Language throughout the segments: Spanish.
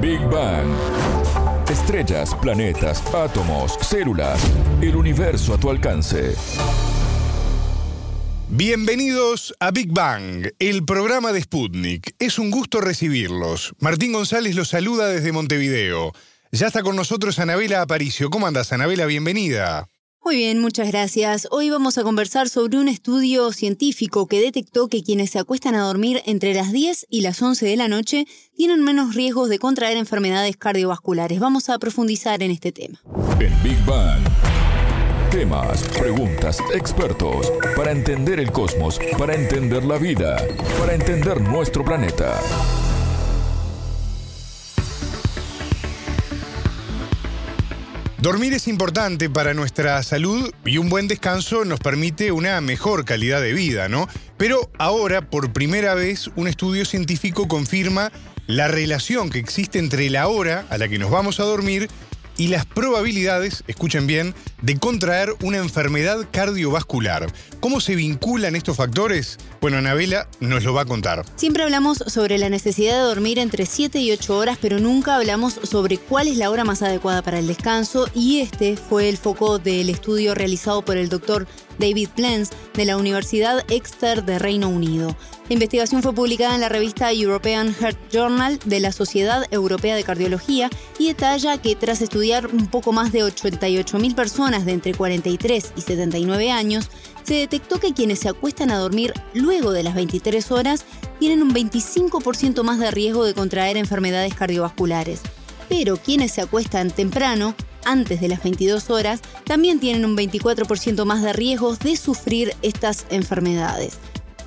Big Bang. Estrellas, planetas, átomos, células, el universo a tu alcance. Bienvenidos a Big Bang, el programa de Sputnik. Es un gusto recibirlos. Martín González los saluda desde Montevideo. Ya está con nosotros Anabela Aparicio. ¿Cómo andas, Anabela? Bienvenida. Muy bien, muchas gracias. Hoy vamos a conversar sobre un estudio científico que detectó que quienes se acuestan a dormir entre las 10 y las 11 de la noche tienen menos riesgos de contraer enfermedades cardiovasculares. Vamos a profundizar en este tema. En Big Bang. Temas, preguntas, expertos, para entender el cosmos, para entender la vida, para entender nuestro planeta. Dormir es importante para nuestra salud y un buen descanso nos permite una mejor calidad de vida, ¿no? Pero ahora, por primera vez, un estudio científico confirma la relación que existe entre la hora a la que nos vamos a dormir y las probabilidades, escuchen bien, de contraer una enfermedad cardiovascular. ¿Cómo se vinculan estos factores? Bueno, Anabela nos lo va a contar. Siempre hablamos sobre la necesidad de dormir entre 7 y 8 horas, pero nunca hablamos sobre cuál es la hora más adecuada para el descanso y este fue el foco del estudio realizado por el doctor David Plens de la Universidad Exeter de Reino Unido. La investigación fue publicada en la revista European Heart Journal de la Sociedad Europea de Cardiología y detalla que tras estudiar un poco más de 88.000 personas de entre 43 y 79 años, se detectó que quienes se acuestan a dormir luego de las 23 horas tienen un 25% más de riesgo de contraer enfermedades cardiovasculares. Pero quienes se acuestan temprano, antes de las 22 horas, también tienen un 24% más de riesgos de sufrir estas enfermedades.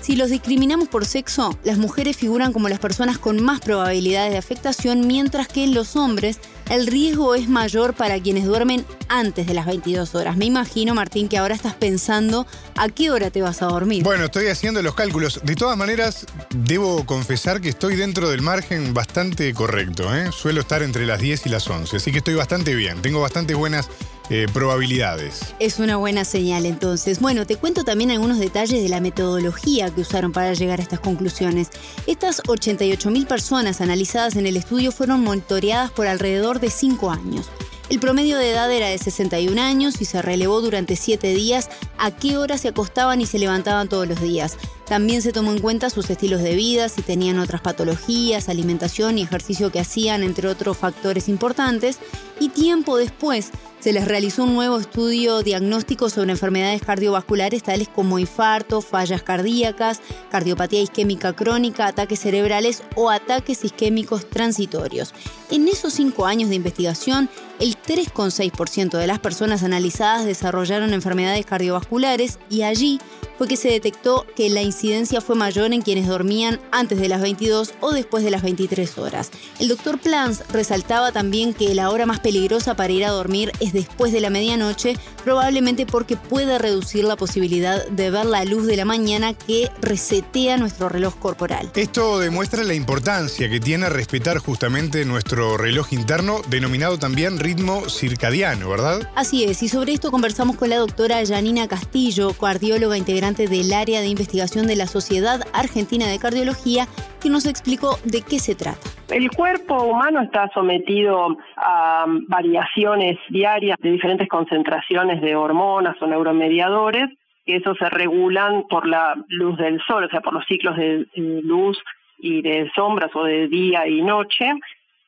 Si los discriminamos por sexo, las mujeres figuran como las personas con más probabilidades de afectación, mientras que los hombres el riesgo es mayor para quienes duermen antes de las 22 horas. Me imagino, Martín, que ahora estás pensando a qué hora te vas a dormir. Bueno, estoy haciendo los cálculos. De todas maneras, debo confesar que estoy dentro del margen bastante correcto. ¿eh? Suelo estar entre las 10 y las 11, así que estoy bastante bien. Tengo bastante buenas eh, probabilidades. Es una buena señal entonces. Bueno, te cuento también algunos detalles de la metodología que usaron para llegar a estas conclusiones. Estas 88.000 personas analizadas en el estudio fueron monitoreadas por alrededor de 5 años. El promedio de edad era de 61 años y se relevó durante 7 días a qué hora se acostaban y se levantaban todos los días. También se tomó en cuenta sus estilos de vida, si tenían otras patologías, alimentación y ejercicio que hacían, entre otros factores importantes. Y tiempo después se les realizó un nuevo estudio diagnóstico sobre enfermedades cardiovasculares tales como infarto, fallas cardíacas, cardiopatía isquémica crónica, ataques cerebrales o ataques isquémicos transitorios. En esos cinco años de investigación, el 3,6% de las personas analizadas desarrollaron enfermedades cardiovasculares y allí fue que se detectó que la incidencia fue mayor en quienes dormían antes de las 22 o después de las 23 horas. El doctor Plans resaltaba también que la hora más peligrosa para ir a dormir es después de la medianoche, probablemente porque puede reducir la posibilidad de ver la luz de la mañana que resetea nuestro reloj corporal. Esto demuestra la importancia que tiene respetar justamente nuestro reloj interno, denominado también ritmo circadiano, ¿verdad? Así es, y sobre esto conversamos con la doctora Janina Castillo, cardióloga integrante del área de investigación de la Sociedad Argentina de Cardiología, que nos explicó de qué se trata. El cuerpo humano está sometido a variaciones diarias de diferentes concentraciones de hormonas o neuromediadores, que eso se regulan por la luz del sol, o sea, por los ciclos de luz y de sombras o de día y noche,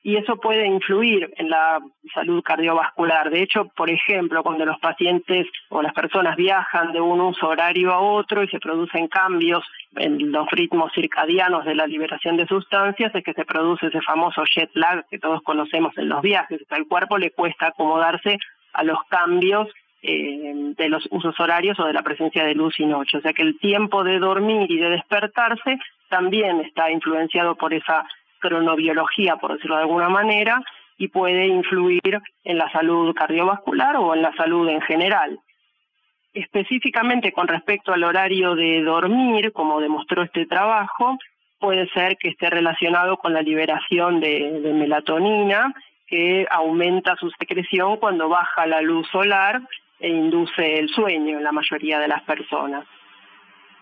y eso puede influir en la salud cardiovascular. De hecho, por ejemplo, cuando los pacientes o las personas viajan de un uso horario a otro y se producen cambios en los ritmos circadianos de la liberación de sustancias, es que se produce ese famoso jet lag que todos conocemos en los viajes. al cuerpo le cuesta acomodarse a los cambios eh, de los usos horarios o de la presencia de luz y noche. O sea que el tiempo de dormir y de despertarse también está influenciado por esa cronobiología, por decirlo de alguna manera, y puede influir en la salud cardiovascular o en la salud en general. Específicamente con respecto al horario de dormir, como demostró este trabajo, puede ser que esté relacionado con la liberación de, de melatonina, que aumenta su secreción cuando baja la luz solar e induce el sueño en la mayoría de las personas.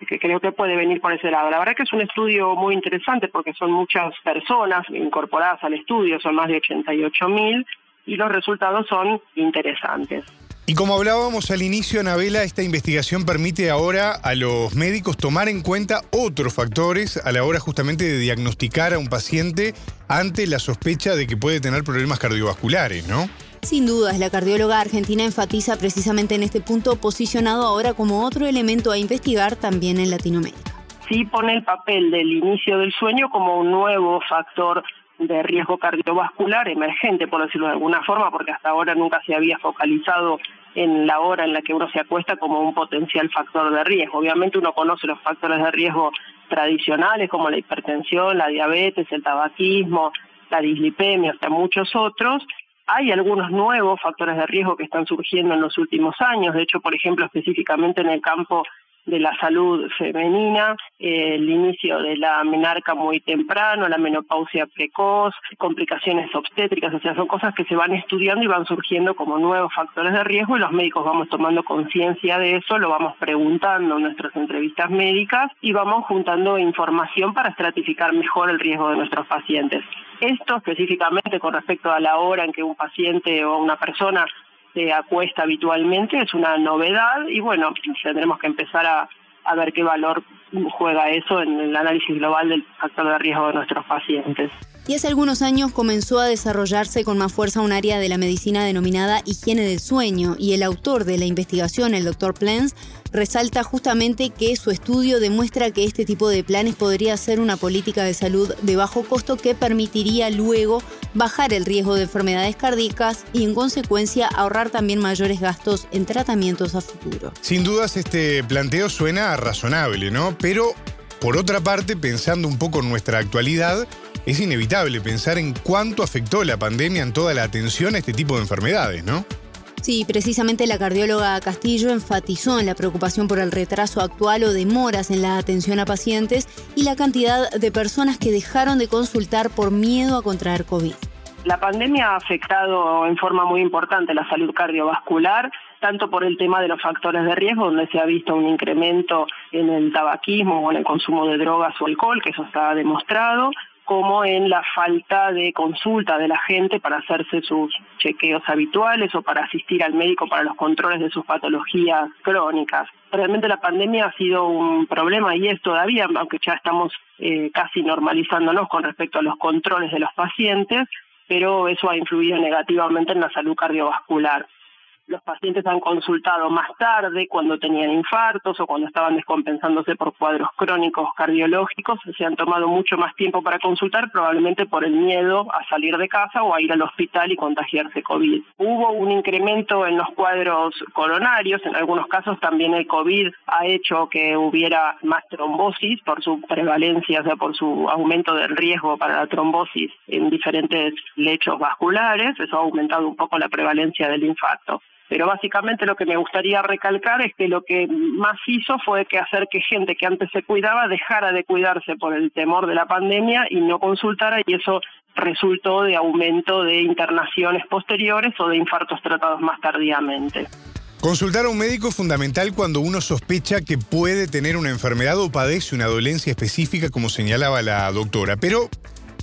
Que creo que puede venir por ese lado. La verdad que es un estudio muy interesante porque son muchas personas incorporadas al estudio, son más de 88 mil y los resultados son interesantes. Y como hablábamos al inicio, Anabela, esta investigación permite ahora a los médicos tomar en cuenta otros factores a la hora justamente de diagnosticar a un paciente ante la sospecha de que puede tener problemas cardiovasculares, ¿no? Sin dudas, la cardióloga argentina enfatiza precisamente en este punto, posicionado ahora como otro elemento a investigar también en Latinoamérica. Sí pone el papel del inicio del sueño como un nuevo factor de riesgo cardiovascular emergente, por decirlo de alguna forma, porque hasta ahora nunca se había focalizado en la hora en la que uno se acuesta como un potencial factor de riesgo. Obviamente uno conoce los factores de riesgo tradicionales como la hipertensión, la diabetes, el tabaquismo, la dislipemia, hasta muchos otros, hay algunos nuevos factores de riesgo que están surgiendo en los últimos años, de hecho, por ejemplo, específicamente en el campo de la salud femenina, el inicio de la menarca muy temprano, la menopausia precoz, complicaciones obstétricas, o sea, son cosas que se van estudiando y van surgiendo como nuevos factores de riesgo y los médicos vamos tomando conciencia de eso, lo vamos preguntando en nuestras entrevistas médicas y vamos juntando información para estratificar mejor el riesgo de nuestros pacientes. Esto específicamente con respecto a la hora en que un paciente o una persona se acuesta habitualmente es una novedad y bueno, tendremos que empezar a, a ver qué valor juega eso en el análisis global del factor de riesgo de nuestros pacientes y hace algunos años comenzó a desarrollarse con más fuerza un área de la medicina denominada higiene del sueño y el autor de la investigación, el doctor Plens, resalta justamente que su estudio demuestra que este tipo de planes podría ser una política de salud de bajo costo que permitiría luego bajar el riesgo de enfermedades cardíacas y en consecuencia ahorrar también mayores gastos en tratamientos a futuro. Sin dudas este planteo suena razonable, ¿no? Pero por otra parte, pensando un poco en nuestra actualidad, es inevitable pensar en cuánto afectó la pandemia en toda la atención a este tipo de enfermedades, ¿no? Sí, precisamente la cardióloga Castillo enfatizó en la preocupación por el retraso actual o demoras en la atención a pacientes y la cantidad de personas que dejaron de consultar por miedo a contraer COVID. La pandemia ha afectado en forma muy importante la salud cardiovascular, tanto por el tema de los factores de riesgo, donde se ha visto un incremento en el tabaquismo o en el consumo de drogas o alcohol, que eso está demostrado, como en la falta de consulta de la gente para hacerse sus chequeos habituales o para asistir al médico para los controles de sus patologías crónicas. Realmente la pandemia ha sido un problema y es todavía, aunque ya estamos eh, casi normalizándonos con respecto a los controles de los pacientes, pero eso ha influido negativamente en la salud cardiovascular los pacientes han consultado más tarde cuando tenían infartos o cuando estaban descompensándose por cuadros crónicos cardiológicos, se han tomado mucho más tiempo para consultar, probablemente por el miedo a salir de casa o a ir al hospital y contagiarse COVID. Hubo un incremento en los cuadros coronarios, en algunos casos también el COVID ha hecho que hubiera más trombosis por su prevalencia, o sea, por su aumento del riesgo para la trombosis en diferentes lechos vasculares, eso ha aumentado un poco la prevalencia del infarto. Pero básicamente lo que me gustaría recalcar es que lo que más hizo fue que hacer que gente que antes se cuidaba dejara de cuidarse por el temor de la pandemia y no consultara y eso resultó de aumento de internaciones posteriores o de infartos tratados más tardíamente. Consultar a un médico es fundamental cuando uno sospecha que puede tener una enfermedad o padece una dolencia específica, como señalaba la doctora. Pero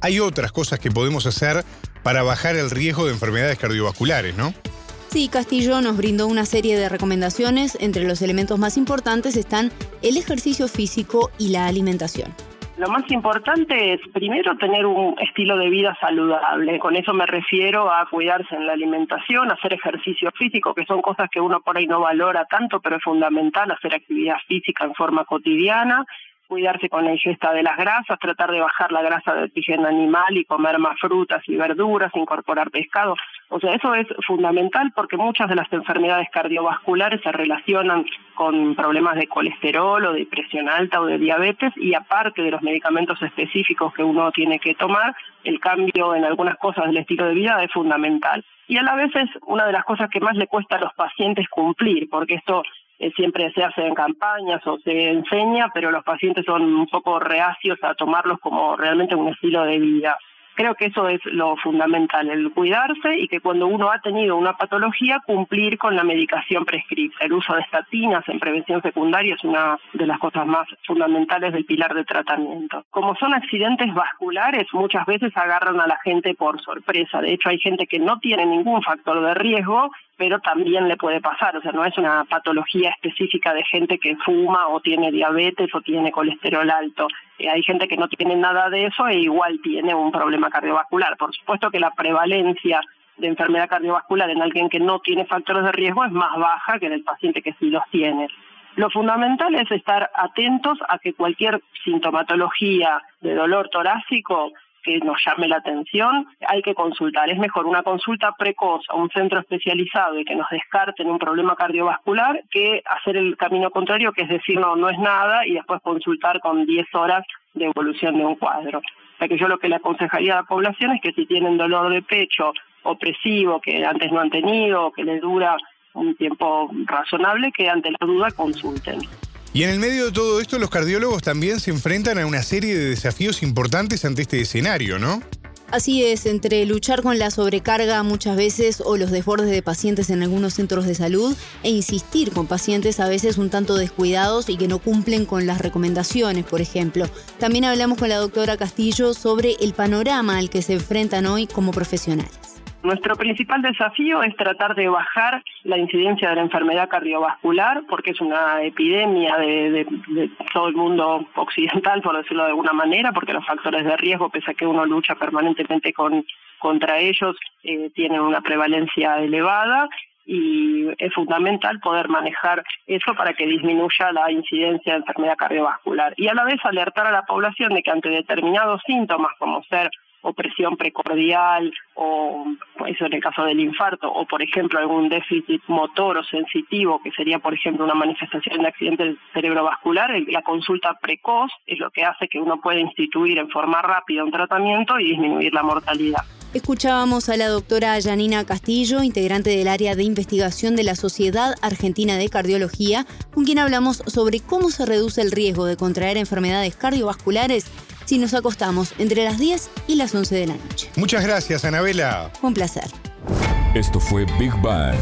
hay otras cosas que podemos hacer para bajar el riesgo de enfermedades cardiovasculares, ¿no? Castillo nos brindó una serie de recomendaciones. Entre los elementos más importantes están el ejercicio físico y la alimentación. Lo más importante es primero tener un estilo de vida saludable. Con eso me refiero a cuidarse en la alimentación, hacer ejercicio físico, que son cosas que uno por ahí no valora tanto, pero es fundamental hacer actividad física en forma cotidiana cuidarse con la ingesta de las grasas, tratar de bajar la grasa de origen animal y comer más frutas y verduras, incorporar pescado. O sea, eso es fundamental porque muchas de las enfermedades cardiovasculares se relacionan con problemas de colesterol o de presión alta o de diabetes y aparte de los medicamentos específicos que uno tiene que tomar, el cambio en algunas cosas del estilo de vida es fundamental. Y a la vez es una de las cosas que más le cuesta a los pacientes cumplir, porque esto eh, siempre se hace en campañas o se enseña, pero los pacientes son un poco reacios a tomarlos como realmente un estilo de vida. Creo que eso es lo fundamental, el cuidarse y que cuando uno ha tenido una patología, cumplir con la medicación prescrita. El uso de estatinas en prevención secundaria es una de las cosas más fundamentales del pilar de tratamiento. Como son accidentes vasculares, muchas veces agarran a la gente por sorpresa. De hecho, hay gente que no tiene ningún factor de riesgo pero también le puede pasar, o sea, no es una patología específica de gente que fuma o tiene diabetes o tiene colesterol alto. Eh, hay gente que no tiene nada de eso e igual tiene un problema cardiovascular. Por supuesto que la prevalencia de enfermedad cardiovascular en alguien que no tiene factores de riesgo es más baja que en el paciente que sí los tiene. Lo fundamental es estar atentos a que cualquier sintomatología de dolor torácico que nos llame la atención, hay que consultar. Es mejor una consulta precoz a un centro especializado y que nos descarten un problema cardiovascular que hacer el camino contrario, que es decir, no, no es nada y después consultar con 10 horas de evolución de un cuadro. O sea que yo lo que le aconsejaría a la población es que si tienen dolor de pecho opresivo que antes no han tenido, que les dura un tiempo razonable, que ante la duda consulten. Y en el medio de todo esto, los cardiólogos también se enfrentan a una serie de desafíos importantes ante este escenario, ¿no? Así es, entre luchar con la sobrecarga muchas veces o los desbordes de pacientes en algunos centros de salud e insistir con pacientes a veces un tanto descuidados y que no cumplen con las recomendaciones, por ejemplo. También hablamos con la doctora Castillo sobre el panorama al que se enfrentan hoy como profesionales. Nuestro principal desafío es tratar de bajar la incidencia de la enfermedad cardiovascular, porque es una epidemia de, todo el mundo occidental, por decirlo de alguna manera, porque los factores de riesgo, pese a que uno lucha permanentemente con, contra ellos, eh, tienen una prevalencia elevada y es fundamental poder manejar eso para que disminuya la incidencia de enfermedad cardiovascular y a la vez alertar a la población de que ante determinados síntomas como ser opresión precordial o eso en el caso del infarto o por ejemplo algún déficit motor o sensitivo que sería por ejemplo una manifestación de accidente cerebrovascular, la consulta precoz es lo que hace que uno pueda instituir en forma rápida un tratamiento y disminuir la mortalidad. Escuchábamos a la doctora Janina Castillo, integrante del área de investigación de la Sociedad Argentina de Cardiología, con quien hablamos sobre cómo se reduce el riesgo de contraer enfermedades cardiovasculares si nos acostamos entre las 10 y las 11 de la noche. Muchas gracias, Anabela. Un placer. Esto fue Big Bang.